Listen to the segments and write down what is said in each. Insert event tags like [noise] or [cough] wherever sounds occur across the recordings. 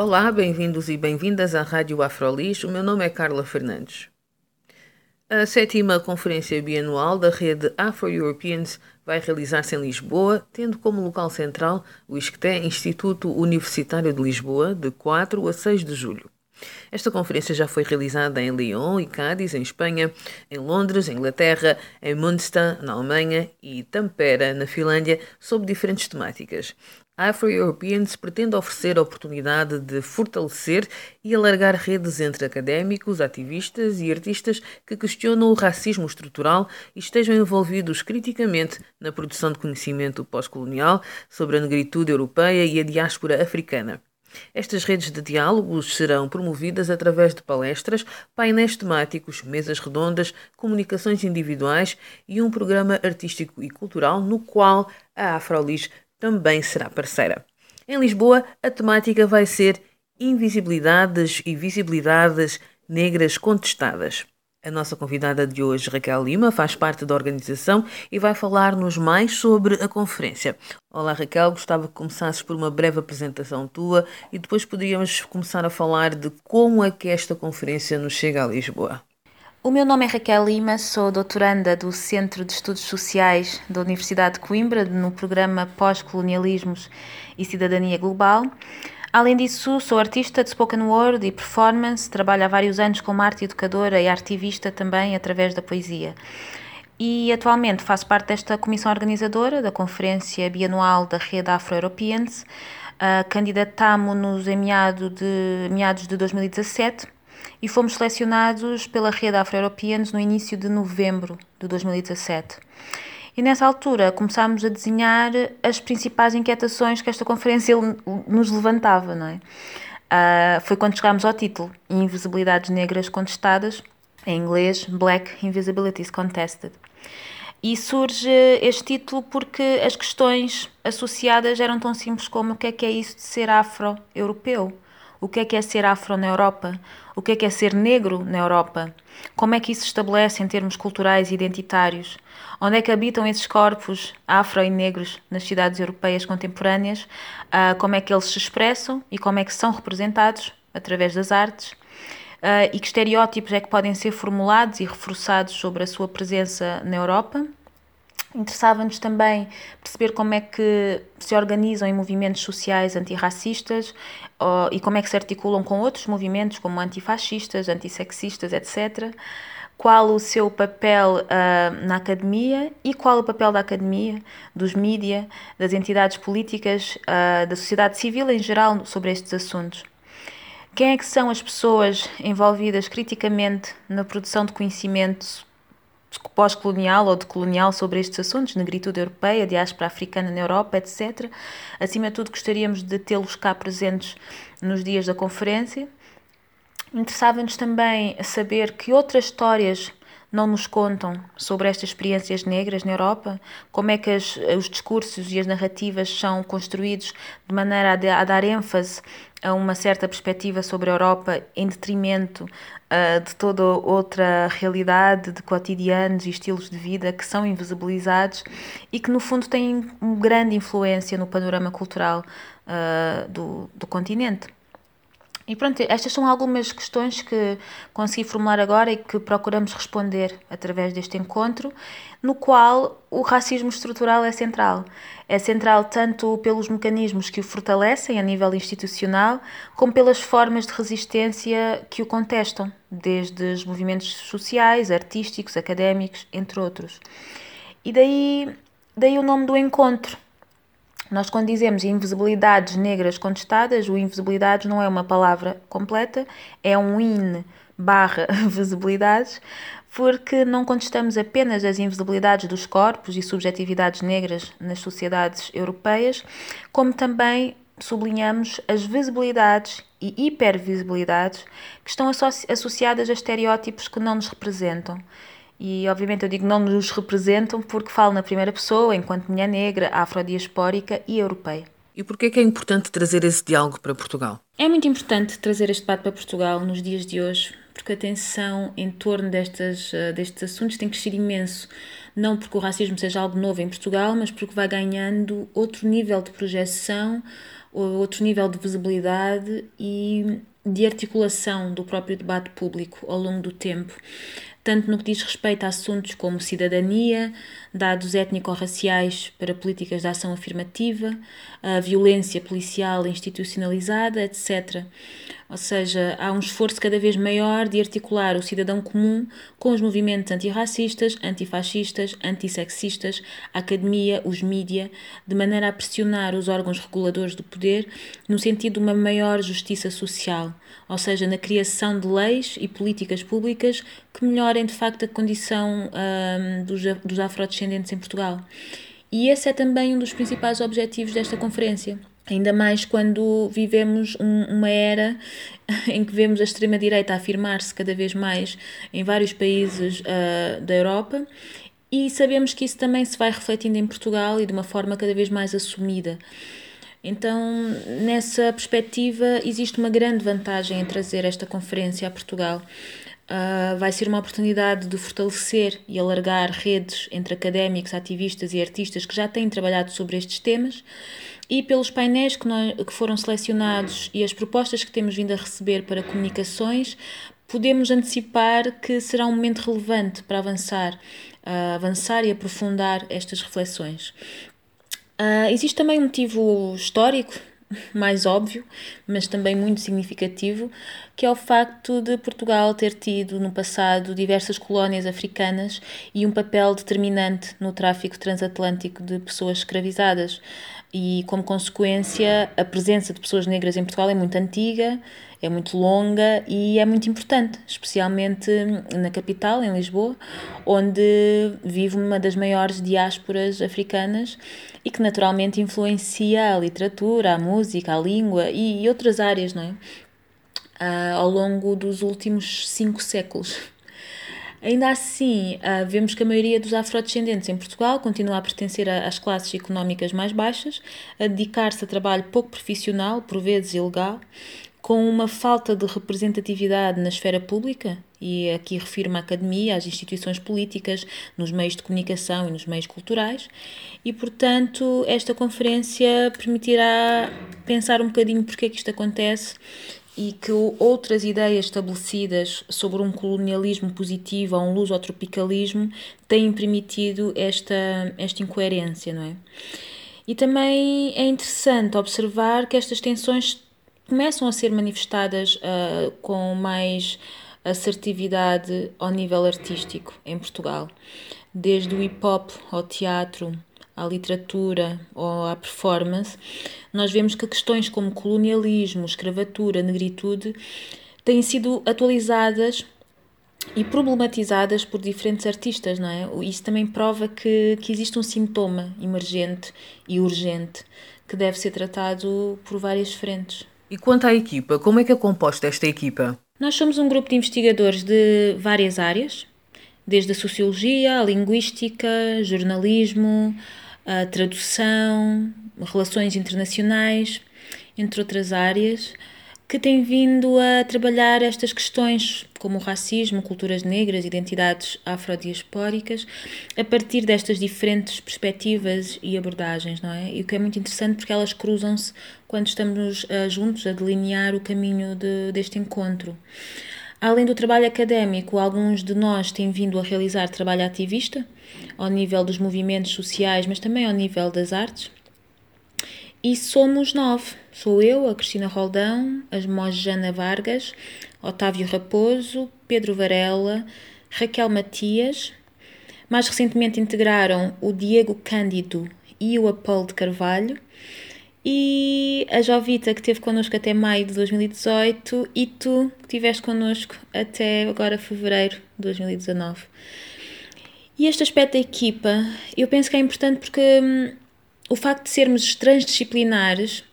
Olá, bem-vindos e bem-vindas à Rádio Afrolis. O meu nome é Carla Fernandes. A sétima Conferência Bianual da rede Afro-Europeans vai realizar-se em Lisboa, tendo como local central o ISCTE Instituto Universitário de Lisboa, de 4 a 6 de julho. Esta conferência já foi realizada em Lyon e Cádiz, em Espanha, em Londres, Inglaterra, em Münster, na Alemanha e Tampere, na Finlândia, sob diferentes temáticas. A Afro-Europeans pretende oferecer a oportunidade de fortalecer e alargar redes entre académicos, ativistas e artistas que questionam o racismo estrutural e estejam envolvidos criticamente na produção de conhecimento pós-colonial sobre a negritude europeia e a diáspora africana. Estas redes de diálogos serão promovidas através de palestras, painéis temáticos, mesas redondas, comunicações individuais e um programa artístico e cultural no qual a Afrolis também será parceira. Em Lisboa, a temática vai ser Invisibilidades e Visibilidades Negras Contestadas. A nossa convidada de hoje, Raquel Lima, faz parte da organização e vai falar-nos mais sobre a conferência. Olá Raquel, gostava que começasses por uma breve apresentação tua e depois poderíamos começar a falar de como é que esta conferência nos chega a Lisboa. O meu nome é Raquel Lima, sou doutoranda do Centro de Estudos Sociais da Universidade de Coimbra no programa Pós-Colonialismos e Cidadania Global. Além disso, sou artista de spoken word e performance, trabalho há vários anos como arte educadora e ativista também através da poesia. E atualmente faço parte desta comissão organizadora da Conferência Bianual da Rede Afro-Europeans. Uh, Candidatámo-nos em meado de, meados de 2017 e fomos selecionados pela Rede Afro-Europeans no início de novembro de 2017. E nessa altura começámos a desenhar as principais inquietações que esta conferência nos levantava, não é? Uh, foi quando chegámos ao título Invisibilidades Negras Contestadas, em inglês Black Invisibilities Contested. E surge este título porque as questões associadas eram tão simples como o que é que é isso de ser afro-europeu? O que é que é ser afro na Europa? O que é que é ser negro na Europa? Como é que isso se estabelece em termos culturais e identitários? Onde é que habitam esses corpos afro e negros nas cidades europeias contemporâneas? Uh, como é que eles se expressam e como é que são representados através das artes? Uh, e que estereótipos é que podem ser formulados e reforçados sobre a sua presença na Europa? Interessava-nos também perceber como é que se organizam em movimentos sociais antirracistas e como é que se articulam com outros movimentos como antifascistas, antissexistas, etc. Qual o seu papel uh, na academia e qual o papel da academia, dos mídia, das entidades políticas, uh, da sociedade civil em geral sobre estes assuntos. Quem é que são as pessoas envolvidas criticamente na produção de conhecimento pós-colonial ou decolonial sobre estes assuntos, negritude europeia, diáspora africana na Europa, etc. Acima de tudo, gostaríamos de tê-los cá presentes nos dias da conferência. Interessava-nos também saber que outras histórias não nos contam sobre estas experiências negras na Europa, como é que as, os discursos e as narrativas são construídos de maneira a, de, a dar ênfase a uma certa perspectiva sobre a Europa em detrimento uh, de toda outra realidade de cotidianos e estilos de vida que são invisibilizados e que no fundo têm uma grande influência no panorama cultural uh, do, do continente. E pronto, estas são algumas questões que consegui formular agora e que procuramos responder através deste encontro, no qual o racismo estrutural é central. É central tanto pelos mecanismos que o fortalecem a nível institucional, como pelas formas de resistência que o contestam, desde os movimentos sociais, artísticos, académicos, entre outros. E daí, daí o nome do encontro, nós, quando dizemos invisibilidades negras contestadas, o invisibilidades não é uma palavra completa, é um in barra [laughs] visibilidades, porque não contestamos apenas as invisibilidades dos corpos e subjetividades negras nas sociedades europeias, como também sublinhamos as visibilidades e hipervisibilidades que estão associadas a estereótipos que não nos representam. E obviamente eu digo não nos representam porque falo na primeira pessoa, enquanto mulher negra, afrodiaspórica e europeia. E porquê é que é importante trazer esse diálogo para Portugal? É muito importante trazer este debate para Portugal nos dias de hoje, porque a tensão em torno destas, eh, destes assuntos tem crescido imenso. Não porque o racismo seja algo novo em Portugal, mas porque vai ganhando outro nível de projeção, outro nível de visibilidade e de articulação do próprio debate público ao longo do tempo tanto no que diz respeito a assuntos como cidadania, dados étnico-raciais para políticas de ação afirmativa, a violência policial institucionalizada, etc. Ou seja, há um esforço cada vez maior de articular o cidadão comum com os movimentos antirracistas, antifascistas, antissexistas, a academia, os mídia, de maneira a pressionar os órgãos reguladores do poder no sentido de uma maior justiça social, ou seja, na criação de leis e políticas públicas que melhorem de facto a condição um, dos, dos afrodescendentes em Portugal. E esse é também um dos principais objetivos desta conferência. Ainda mais quando vivemos um, uma era [laughs] em que vemos a extrema-direita afirmar-se cada vez mais em vários países uh, da Europa e sabemos que isso também se vai refletindo em Portugal e de uma forma cada vez mais assumida. Então, nessa perspectiva, existe uma grande vantagem em trazer esta conferência a Portugal. Uh, vai ser uma oportunidade de fortalecer e alargar redes entre académicos, ativistas e artistas que já têm trabalhado sobre estes temas e pelos painéis que, nós, que foram selecionados e as propostas que temos vindo a receber para comunicações, podemos antecipar que será um momento relevante para avançar, uh, avançar e aprofundar estas reflexões. Uh, existe também um motivo histórico, mais óbvio, mas também muito significativo, que é o facto de Portugal ter tido no passado diversas colónias africanas e um papel determinante no tráfico transatlântico de pessoas escravizadas e, como consequência, a presença de pessoas negras em Portugal é muito antiga, é muito longa e é muito importante, especialmente na capital, em Lisboa, onde vive uma das maiores diásporas africanas e que naturalmente influencia a literatura, a música, a língua e, outras áreas, não é? Uh, ao longo dos últimos cinco séculos. Ainda assim, uh, vemos que a maioria dos afrodescendentes em Portugal continua a pertencer às classes económicas mais baixas, a dedicar-se a trabalho pouco profissional, por vezes ilegal, com uma falta de representatividade na esfera pública, e aqui refiro-me à academia, às instituições políticas, nos meios de comunicação e nos meios culturais, e portanto esta conferência permitirá pensar um bocadinho porque é que isto acontece e que outras ideias estabelecidas sobre um colonialismo positivo ou um lusotropicalismo têm permitido esta, esta incoerência, não é? E também é interessante observar que estas tensões começam a ser manifestadas uh, com mais assertividade ao nível artístico em Portugal, desde o hip hop ao teatro, à literatura ou à performance, nós vemos que questões como colonialismo, escravatura, negritude têm sido atualizadas e problematizadas por diferentes artistas, não é? Isso também prova que, que existe um sintoma emergente e urgente que deve ser tratado por várias frentes. E quanto à equipa, como é que é composta esta equipa? Nós somos um grupo de investigadores de várias áreas, desde a sociologia, a linguística, jornalismo, a tradução, relações internacionais, entre outras áreas, que têm vindo a trabalhar estas questões como racismo, culturas negras, identidades afrodiaspóricas, a partir destas diferentes perspectivas e abordagens, não é? E o que é muito interessante porque elas cruzam-se quando estamos uh, juntos a delinear o caminho de, deste encontro. Além do trabalho académico, alguns de nós têm vindo a realizar trabalho ativista, ao nível dos movimentos sociais, mas também ao nível das artes. E somos nove. Sou eu, a Cristina Roldão, a Mojana Vargas, Otávio Raposo, Pedro Varela, Raquel Matias. Mais recentemente integraram o Diego Cândido e o Apolo de Carvalho e a Jovita, que esteve connosco até maio de 2018, e tu, que estiveste connosco até agora fevereiro de 2019. E este aspecto da equipa, eu penso que é importante porque hum, o facto de sermos transdisciplinares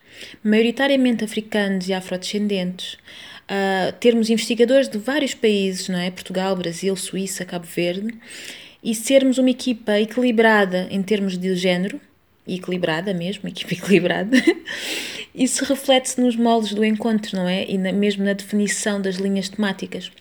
maioritariamente africanos e afrodescendentes, uh, termos investigadores de vários países, não é? Portugal, Brasil, Suíça, Cabo Verde, e sermos uma equipa equilibrada em termos de género, equilibrada mesmo, [laughs] equipa equilibrada, isso reflete-se nos moldes do encontro, não é? E na, mesmo na definição das linhas temáticas.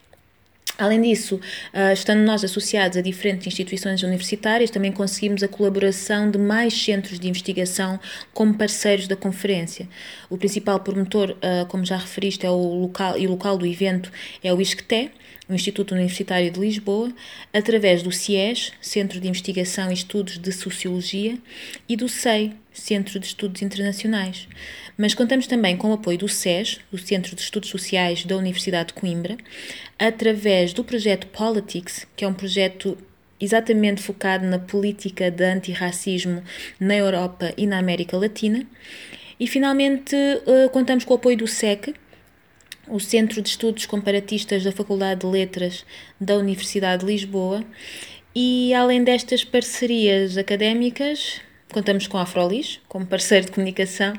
Além disso, ah, estando nós associados a diferentes instituições universitárias, também conseguimos a colaboração de mais centros de investigação como parceiros da conferência. O principal promotor, ah, como já referiste, é o local e o local do evento é o ISCTE, o Instituto Universitário de Lisboa, através do CIES, Centro de Investigação e Estudos de Sociologia, e do SEI, Centro de Estudos Internacionais. Mas contamos também com o apoio do SES, o Centro de Estudos Sociais da Universidade de Coimbra, através do projeto Politics, que é um projeto exatamente focado na política de antirracismo na Europa e na América Latina. E finalmente eh, contamos com o apoio do SEC, o Centro de Estudos Comparatistas da Faculdade de Letras da Universidade de Lisboa. E além destas parcerias académicas, contamos com a Afrolis como parceiro de comunicação,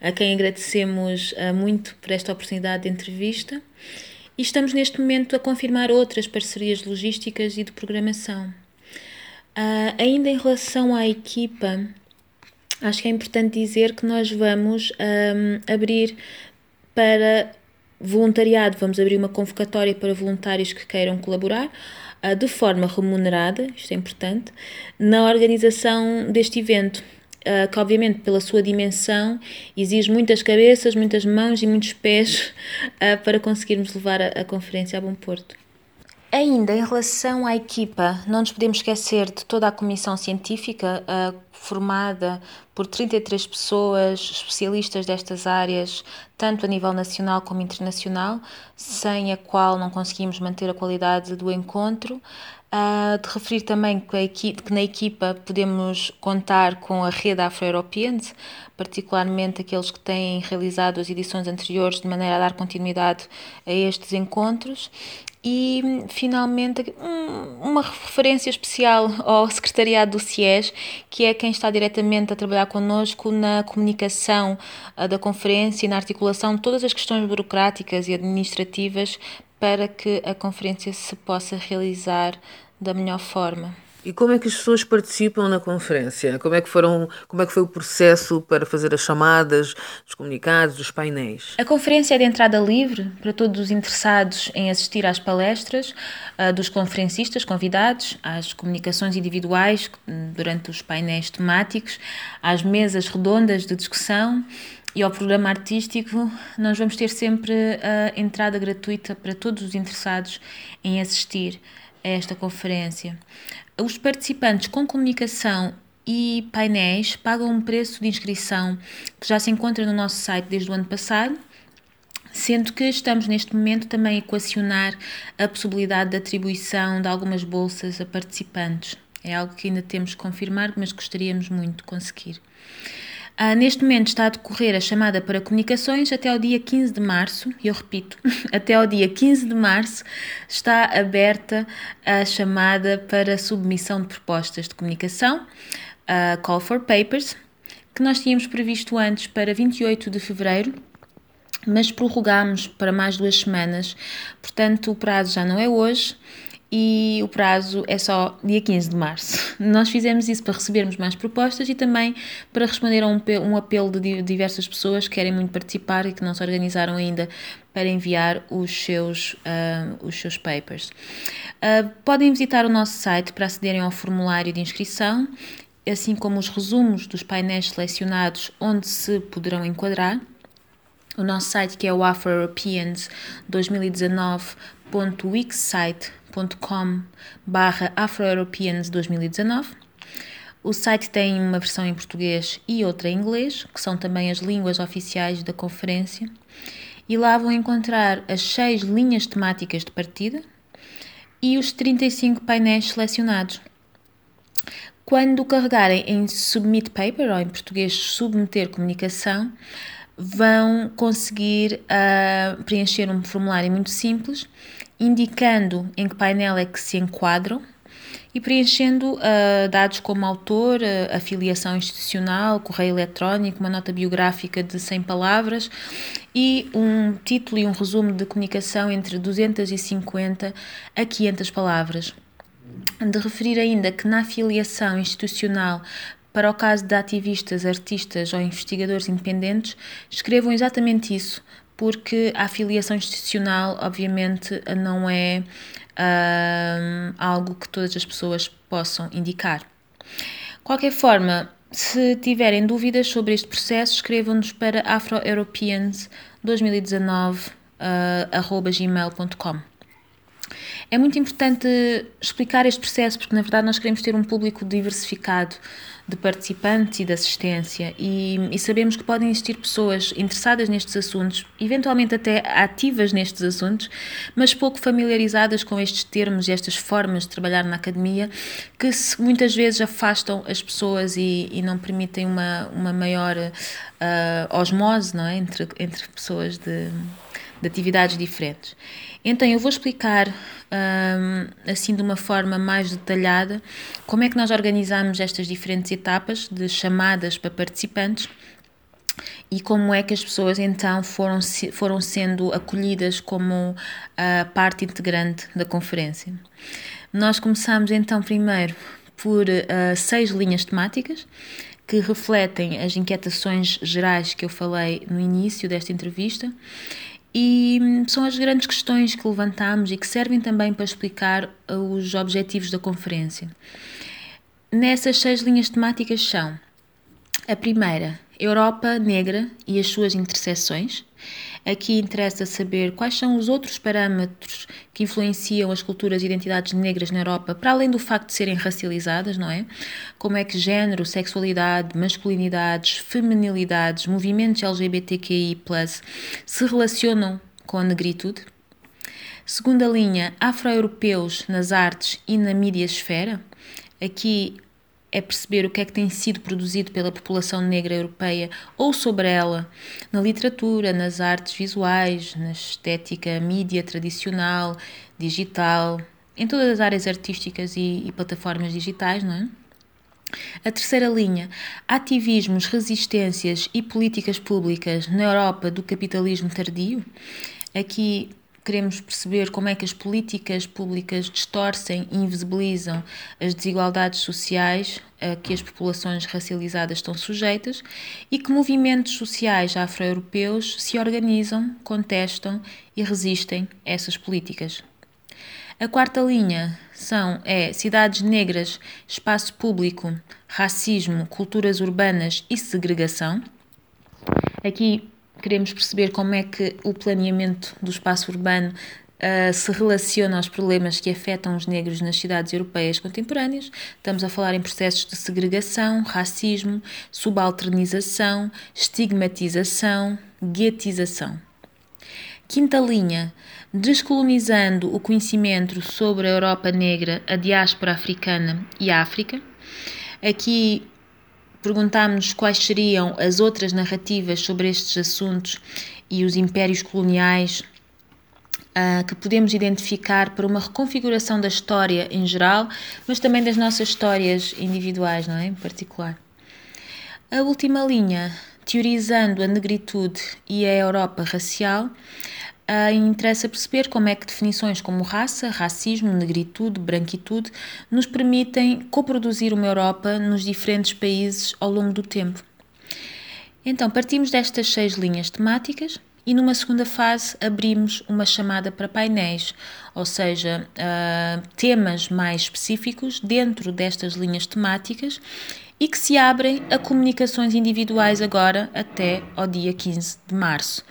a quem agradecemos uh, muito por esta oportunidade de entrevista. E estamos neste momento a confirmar outras parcerias logísticas e de programação. Uh, ainda em relação à equipa, acho que é importante dizer que nós vamos um, abrir para voluntariado, vamos abrir uma convocatória para voluntários que queiram colaborar uh, de forma remunerada, isto é importante, na organização deste evento. Uh, que obviamente pela sua dimensão exige muitas cabeças, muitas mãos e muitos pés uh, para conseguirmos levar a, a conferência a bom porto. Ainda em relação à equipa, não nos podemos esquecer de toda a comissão científica uh, formada por 33 pessoas especialistas destas áreas, tanto a nível nacional como internacional, sem a qual não conseguimos manter a qualidade do encontro. Uh, de referir também que, equipe, que, na equipa podemos contar com a rede Afro-Europeans, particularmente aqueles que têm realizado as edições anteriores de maneira a dar continuidade a estes encontros, e finalmente uma referência especial ao secretariado do CIES, que é quem está diretamente a trabalhar connosco na comunicação ah, da conferência e na articulação de todas as questões burocráticas e administrativas para que a conferência se possa realizar da melhor forma. E como é que as pessoas participam na conferência? Como é que foram, como é que foi o processo para fazer as chamadas, os comunicados, os painéis? A conferência é de entrada livre para todos os interessados em assistir às palestras uh, dos conferencistas convidados, às comunicações individuais durante os painéis temáticos, às mesas redondas de discussão e ao programa artístico, nós vamos ter sempre a entrada gratuita para todos os interessados em assistir a esta conferência. Os participantes com comunicação e painéis pagam um preço de inscrição que já se encontra no nosso site desde o ano passado, sendo que estamos neste momento também a equacionar a possibilidade de atribuição de algumas bolsas a participantes. É algo que ainda temos que confirmar, mas gostaríamos muito de conseguir. Ah, neste momento está a decorrer a chamada para comunicações até ao dia 15 de março, eu repito, [laughs] até ao dia 15 de março está aberta a chamada para submissão de propostas de comunicação, a Call for Papers, que nós tínhamos previsto antes para 28 de fevereiro, mas prorrogamos para mais duas semanas, portanto o prazo já não é hoje e o prazo é só dia 15 de março. Nós fizemos isso para recebermos mais propostas e também para responder a um, apelo de diversas pessoas que querem muito participar e que não se organizaram ainda para enviar os seus, uh, os seus papers. Uh, podem visitar o nosso site para acederem ao formulário de inscrição, assim como os resumos dos painéis selecionados onde se poderão enquadrar. O nosso site que é o afroeuropeans2019.wixsite.com www.facebook.com barra Afroeuropeans 2019 o site tem uma versão em português e outra em inglês, que são também as línguas oficiais da conferência, e lá vão encontrar as seis linhas temáticas de partida e os 35 painéis selecionados. Quando carregarem em Submit Paper, ou em português Submeter Comunicação, vão conseguir uh, preencher um formulário muito simples indicando em que painel é que se enquadram e preenchendo uh, dados como autor, uh, afiliação institucional, correio eletrónico, uma nota biográfica de 100 palavras e um título e um resumo de comunicação entre 250 a 500 palavras. De referir ainda que na afiliação institucional para o caso de ativistas, artistas ou investigadores independentes, escrevam exatamente isso, porque a afiliação institucional, obviamente, não é uh, algo que todas as pessoas possam indicar. Qualquer forma, se tiverem dúvidas sobre este processo, escrevam-nos para afroeuropeans2019.gmail.com. Uh, é muito importante explicar este processo porque, na verdade, nós queremos ter um público diversificado de participantes e de assistência e, e, sabemos que podem existir pessoas interessadas nestes assuntos, eventualmente até ativas nestes assuntos, mas pouco familiarizadas com estes termos e estas formas de trabalhar na academia que se, muitas vezes afastam as pessoas e, e não permitem uma, uma maior uh, osmose não é? entre, entre pessoas de, de atividades diferentes. Então, eu vou explicar um, assim de uma forma mais detalhada como é que nós organizamos estas diferentes etapas de chamadas para participantes e como é que as pessoas então foram, foram sendo acolhidas como a parte integrante da conferência. Nós começamos então primeiro por uh, seis linhas temáticas que refletem as inquietações gerais que eu falei no início desta entrevista e hum, são as grandes questões que levantamos e que servem também para explicar uh, os objetivos da conferência. Nessas seis linhas temáticas são a primeira, Europa negra e as suas interseções. Aqui interessa saber quais são os outros parâmetros que influenciam as culturas e identidades negras na Europa, para além do facto de serem racializadas, não é? Como é que género, sexualidade, masculinidades, feminilidades, movimentos LGBTQI, se relacionam com a negritude? Segunda linha, afro-europeus nas artes e na mídia esfera. Aqui é perceber o que é que tem sido produzido pela população negra europeia ou sobre ela, na literatura, nas artes visuais, na estética, mídia tradicional, digital, em todas as áreas artísticas e, e plataformas digitais, não é? A terceira linha, ativismos, resistências e políticas públicas na Europa do capitalismo tardio. Aqui queremos perceber como é que as políticas públicas distorcem e invisibilizam as desigualdades sociais a que as populações racializadas estão sujeitas e que movimentos sociais afro-europeus se organizam, contestam e resistem a essas políticas. A quarta linha são é cidades negras, espaço público, racismo, culturas urbanas e segregação. Aqui queremos perceber como é que o planeamento do espaço urbano Uh, se relaciona aos problemas que afetam os negros nas cidades europeias contemporâneas. Estamos a falar em processos de segregação, racismo, subalternização, estigmatização, guetização. Quinta linha, descolonizando o conhecimento sobre a Europa negra, a diáspora africana e a África. Aqui perguntámos quais seriam as outras narrativas sobre estes assuntos e os impérios coloniais uh, que podemos identificar para uma reconfiguração da história em geral, mas também das nossas histórias individuais, não é? Em particular. A última linha, teorizando a negritude e a Europa racial, uh, interessa perceber como é que definições como raça, racismo, negritude, branquitude nos permitem coproduzir uma Europa nos diferentes países ao longo do tempo. Então, partimos destas seis linhas temáticas e numa segunda fase abrimos uma chamada para painéis, ou seja, uh, temas mais específicos dentro destas linhas temáticas e que se abrem a comunicações individuais agora até ao dia 15 de março.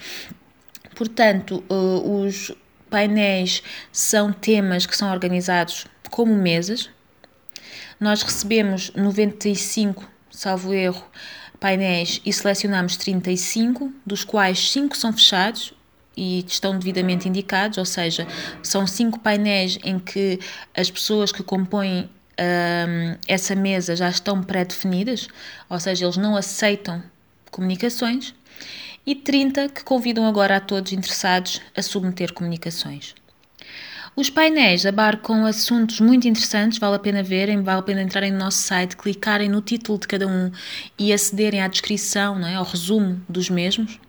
Portanto, uh, os painéis são temas que são organizados como mesas. Nós recebemos 95, salvo erro, painéis e selecionamos 35, dos quais 5 são fechados e estão devidamente indicados, ou seja, são 5 painéis em que as pessoas que compõem um, essa mesa já estão pré-definidas, ou seja, eles não aceitam comunicações e 30 que convidam agora a todos interessados a submeter comunicações. Os painéis abarcam assuntos muito interessantes, vale a pena verem, vale a pena entrarem no nosso site, clicarem no título de cada um e acederem à descrição, não é? ao resumo dos mesmos.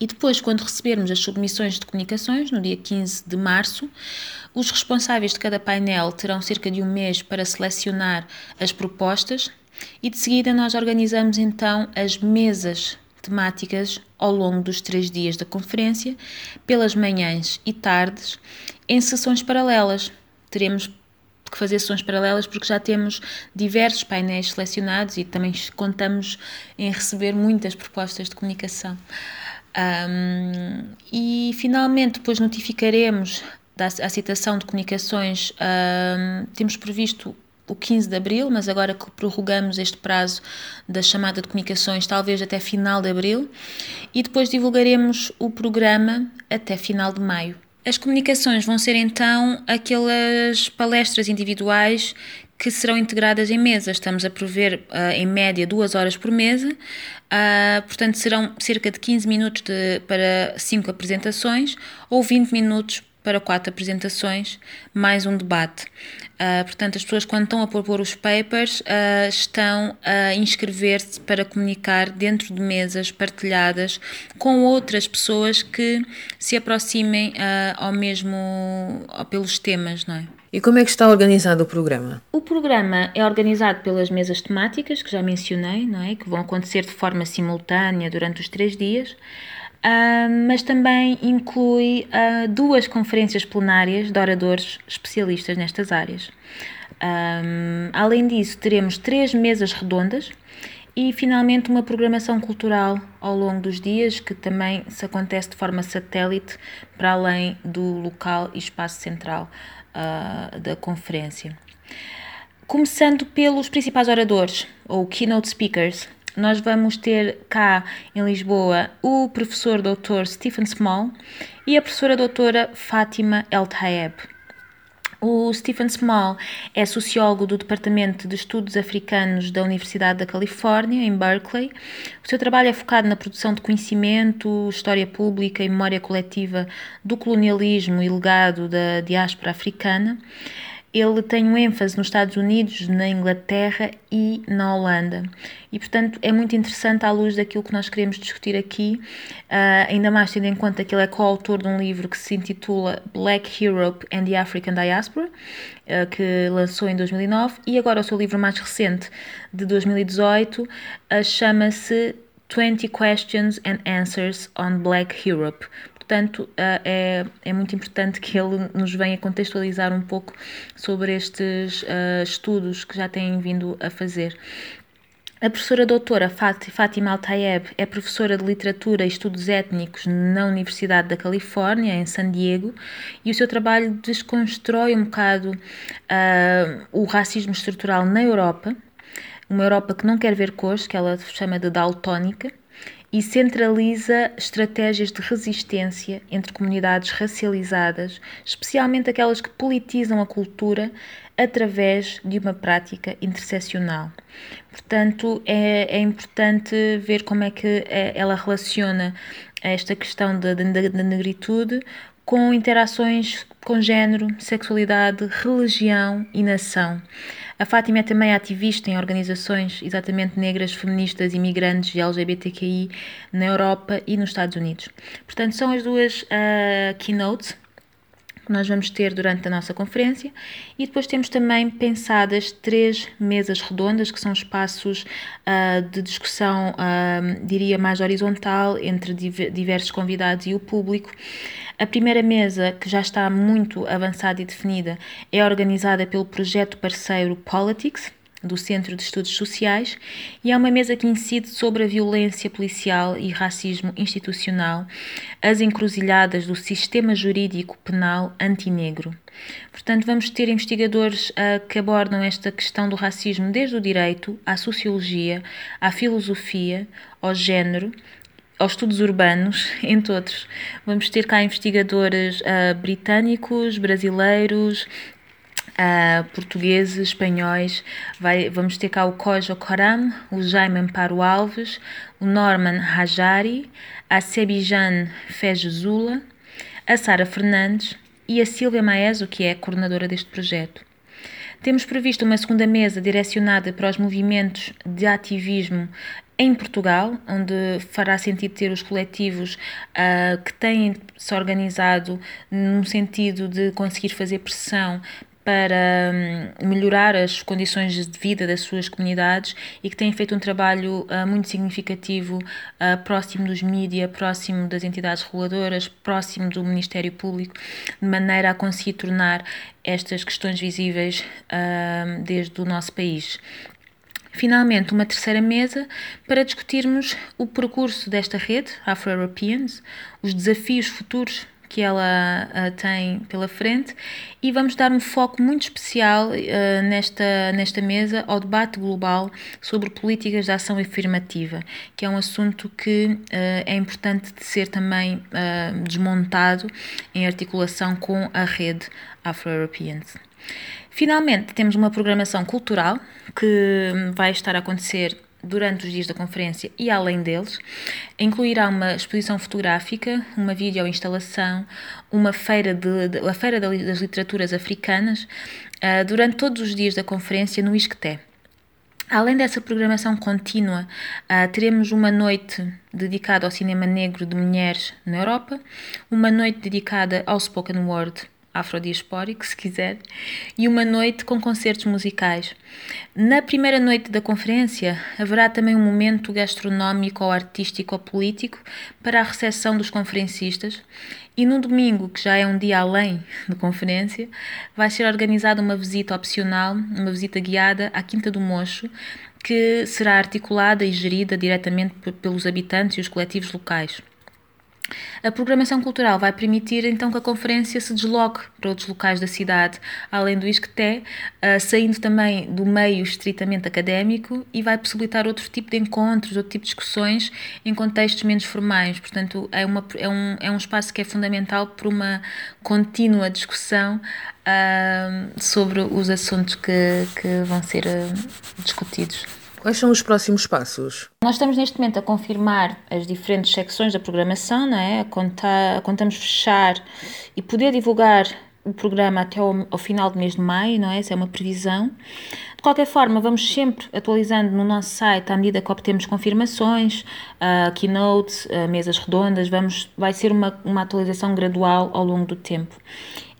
E depois, quando recebermos as submissões de comunicações, no dia 15 de março, os responsáveis de cada painel terão cerca de um mês para selecionar as propostas e de seguida nós organizamos então as mesas temáticas ao longo dos três dias da conferência, pelas manhãs e tardes, em sessões paralelas. Teremos que fazer sessões paralelas porque já temos diversos painéis selecionados e também contamos em receber muitas propostas de comunicação. Um, e finalmente, depois notificaremos da a citação de comunicações, um, temos previsto o 15 de abril, mas agora que prorrogamos este prazo da chamada de comunicações, talvez até final de abril, e depois divulgaremos o programa até final de maio. As comunicações vão ser então aquelas palestras individuais que serão integradas em mesas. Estamos a prever, uh, em média, duas horas por mesa, uh, portanto, serão cerca de 15 minutos de, para cinco apresentações ou 20 minutos para quatro apresentações, mais um debate. Uh, portanto, as pessoas, quando estão a propor os papers, uh, estão a inscrever-se para comunicar dentro de mesas partilhadas com outras pessoas que se aproximem uh, ao mesmo, pelos temas, não é? E como é que está organizado o programa? O programa é organizado pelas mesas temáticas que já mencionei, não é? Que vão acontecer de forma simultânea durante os três dias. Mas também inclui uh, duas conferências plenárias de oradores especialistas nestas áreas. Um, além disso, teremos três mesas redondas e, finalmente, uma programação cultural ao longo dos dias, que também se acontece de forma satélite para além do local e espaço central uh, da conferência. Começando pelos principais oradores, ou keynote speakers, nós vamos ter cá em Lisboa o professor Dr. Stephen Small e a professora doutora Fátima El Taeb. O Stephen Small é sociólogo do Departamento de Estudos Africanos da Universidade da Califórnia, em Berkeley. O seu trabalho é focado na produção de conhecimento, história pública e memória coletiva do colonialismo e legado da diáspora africana ele tem um ênfase nos Estados Unidos, na Inglaterra e na Holanda. E, portanto, é muito interessante à luz daquilo que nós queremos discutir aqui, uh, ainda mais tendo em conta que ele é coautor de um livro que se intitula Black Europe and the African Diaspora, uh, que lançou em 2009, e agora o seu livro mais recente, de 2018, uh, chama-se 20 Questions and Answers on Black Europe portanto, eh, é, é muito importante que ele nos venha contextualizar um pouco sobre estes uh, estudos que já têm vindo a fazer. A professora doutora Fátima Altayeb é professora de Literatura e Estudos Étnicos na Universidade da Califórnia, em San Diego, e o seu trabalho desconstrói um bocado uh, o racismo estrutural na Europa, uma Europa que não quer ver cores, que ela chama de daltónica, e centraliza estratégias de resistência entre comunidades racializadas, especialmente aquelas que politizam a cultura através de uma prática interseccional. Portanto, é, é importante ver como é que é, ela relaciona esta questão da negritude com interações com género, sexualidade, religião e nação. A Fátima é também ativista em organizações exatamente negras, feministas, imigrantes e LGBTQI na Europa e nos Estados Unidos. Portanto, são as duas uh, keynotes que nós vamos ter durante a nossa conferência. E depois temos também pensadas três mesas redondas que são espaços uh, de discussão, uh, diria mais horizontal entre diversos convidados e o público. A primeira mesa, que já está muito avançada e definida, é organizada pelo projeto parceiro Politics, do Centro de Estudos Sociais, e é uma mesa que incide sobre a violência policial e racismo institucional, as encruzilhadas do sistema jurídico penal antinegro. Portanto, vamos ter investigadores uh, que abordam esta questão do racismo desde o direito à sociologia, à filosofia, ao género aos estudos urbanos, [laughs] entre outros. Vamos ter cá investigadores uh, britânicos, brasileiros, uh, portugueses, espanhóis. Vai, vamos ter cá o Kojo Koram, o Jaime Amparo Alves, o Norman Hajari, a Sebijan Fejezula, a Sara Fernandes, e a Silvia Maeso, que é a coordenadora deste projeto. Temos previsto uma segunda mesa direcionada para os movimentos de ativismo em Portugal, onde fará sentido ter os coletivos uh, que têm se organizado num sentido de conseguir fazer pressão para hum, melhorar as condições de vida das suas comunidades e que têm feito um trabalho uh, muito significativo uh, próximo dos mídias, próximo das entidades reguladoras, próximo do Ministério Público, de maneira a conseguir tornar estas questões visíveis uh, desde o nosso país. Finalmente, uma terceira mesa para discutirmos o percurso desta rede, Afro-Europeans, os desafios futuros que ela uh, tem pela frente e vamos dar um foco muito especial uh, nesta, nesta mesa ao debate global sobre políticas de ação afirmativa, que é um assunto que uh, é importante de ser também desmontado em articulação com a rede Afro-Europeans. Finalmente, temos uma programação cultural que vai estar a acontecer durante os dias da conferência e além deles. Incluirá uma exposição fotográfica, uma videoinstalação, uma feira de, de, a Feira das Literaturas Africanas, uh, durante todos os dias da conferência no Isqueté. Além dessa programação contínua, uh, teremos uma noite dedicada ao cinema negro de mulheres na Europa, uma noite dedicada ao spoken word afrodiaspórico, se quiser, e uma noite com concertos musicais. Na primeira noite da conferência haverá também um momento gastronómico ou artístico ou político para a recepção dos conferencistas e no domingo, que já é um dia além da conferência, vai ser organizada uma visita opcional, uma visita guiada à Quinta do Mocho, que será articulada e gerida diretamente pelos habitantes e os coletivos locais. A programação cultural vai permitir então que a conferência se desloque para outros locais da cidade, além do ISCTE, uh, saindo também do meio estritamente académico e vai possibilitar outro tipo de encontros, outro tipo de discussões em contextos menos formais. Portanto, é, uma, é, um, é um espaço que é fundamental para uma contínua discussão uh, sobre os assuntos que, que vão ser uh, discutidos. Quais são os próximos passos? Nós estamos neste momento a confirmar as diferentes secções da programação, não é? A contamos fechar e poder divulgar o programa até ao, ao, final do mês de maio, não é? Essa é uma previsão. De qualquer forma, vamos sempre atualizando no nosso site à medida que obtemos confirmações, uh, keynotes, uh, mesas redondas, vamos, vai ser uma, uma atualização gradual ao longo do tempo.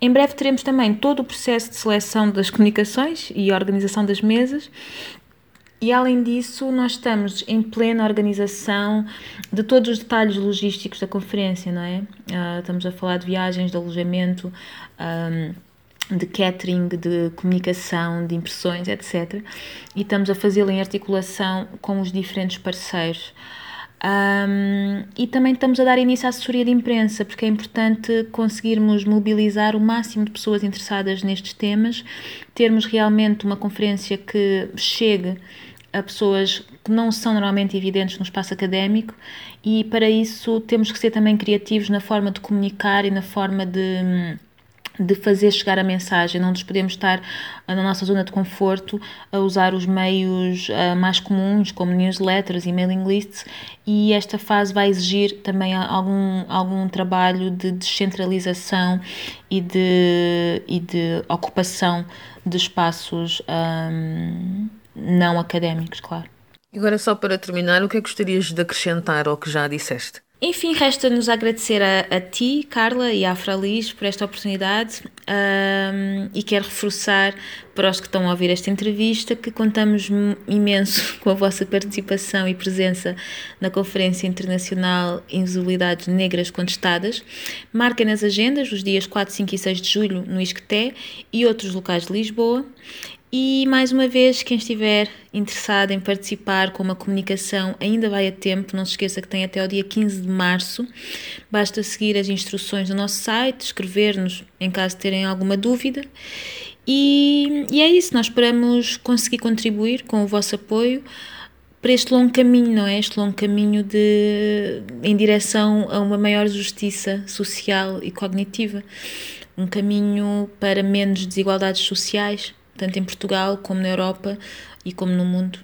Em breve teremos também todo o processo de seleção das comunicações e organização das mesas e além disso, nós estamos em plena organização de todos os detalhes logísticos da conferência, não é? Uh, estamos a falar de viagens, de alojamento, um, de catering, de comunicação, de impressões, etc. E estamos a fazê-lo em articulação com os diferentes parceiros. Um, e também estamos a dar início à assessoria de imprensa, porque é importante conseguirmos mobilizar o máximo de pessoas interessadas nestes temas, termos realmente uma conferência que chegue a pessoas que não são normalmente evidentes no espaço académico e para isso temos que ser também criativos na forma de comunicar e na forma de de fazer chegar a mensagem, não nos podemos estar na nossa zona de conforto a usar os meios uh, mais comuns, como newsletters e mailing lists, e esta fase vai exigir também algum, algum trabalho de descentralização e de, e de ocupação de espaços um, não académicos, claro. E agora, só para terminar, o que é que gostarias de acrescentar ao que já disseste? Enfim, resta-nos agradecer a, a, ti, Carla, e à Fralis por esta oportunidade um, e quero reforçar para os que estão a ouvir esta entrevista que contamos imenso [laughs] com a vossa participação e presença na Conferência Internacional Invisibilidades Negras Contestadas. Marquem nas agendas os dias 4, 5 e 6 de julho no Isqueté e outros locais de Lisboa e mais uma vez, quem estiver interessado em participar com uma comunicação ainda vai a tempo, não se esqueça que tem até o dia 15 de março. Basta seguir as instruções do nosso site, escrever-nos em caso de terem alguma dúvida. E, e é isso, nós esperamos conseguir contribuir com o vosso apoio para este longo caminho, não é? Este longo caminho de, em direção a uma maior justiça social e cognitiva. Um caminho para menos desigualdades sociais tanto em Portugal como na Europa e como no mundo.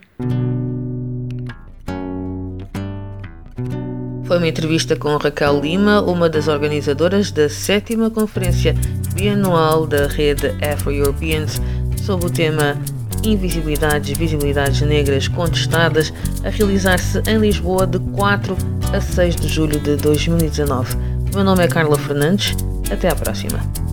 Foi uma entrevista com Raquel Lima, uma das organizadoras da sétima Conferência Bianual da Rede Afro-Europeans, sob o tema Invisibilidades Visibilidades Negras Contestadas, a realizar-se em Lisboa de 4 a 6 de julho de 2019. Meu nome é Carla Fernandes. Até à próxima.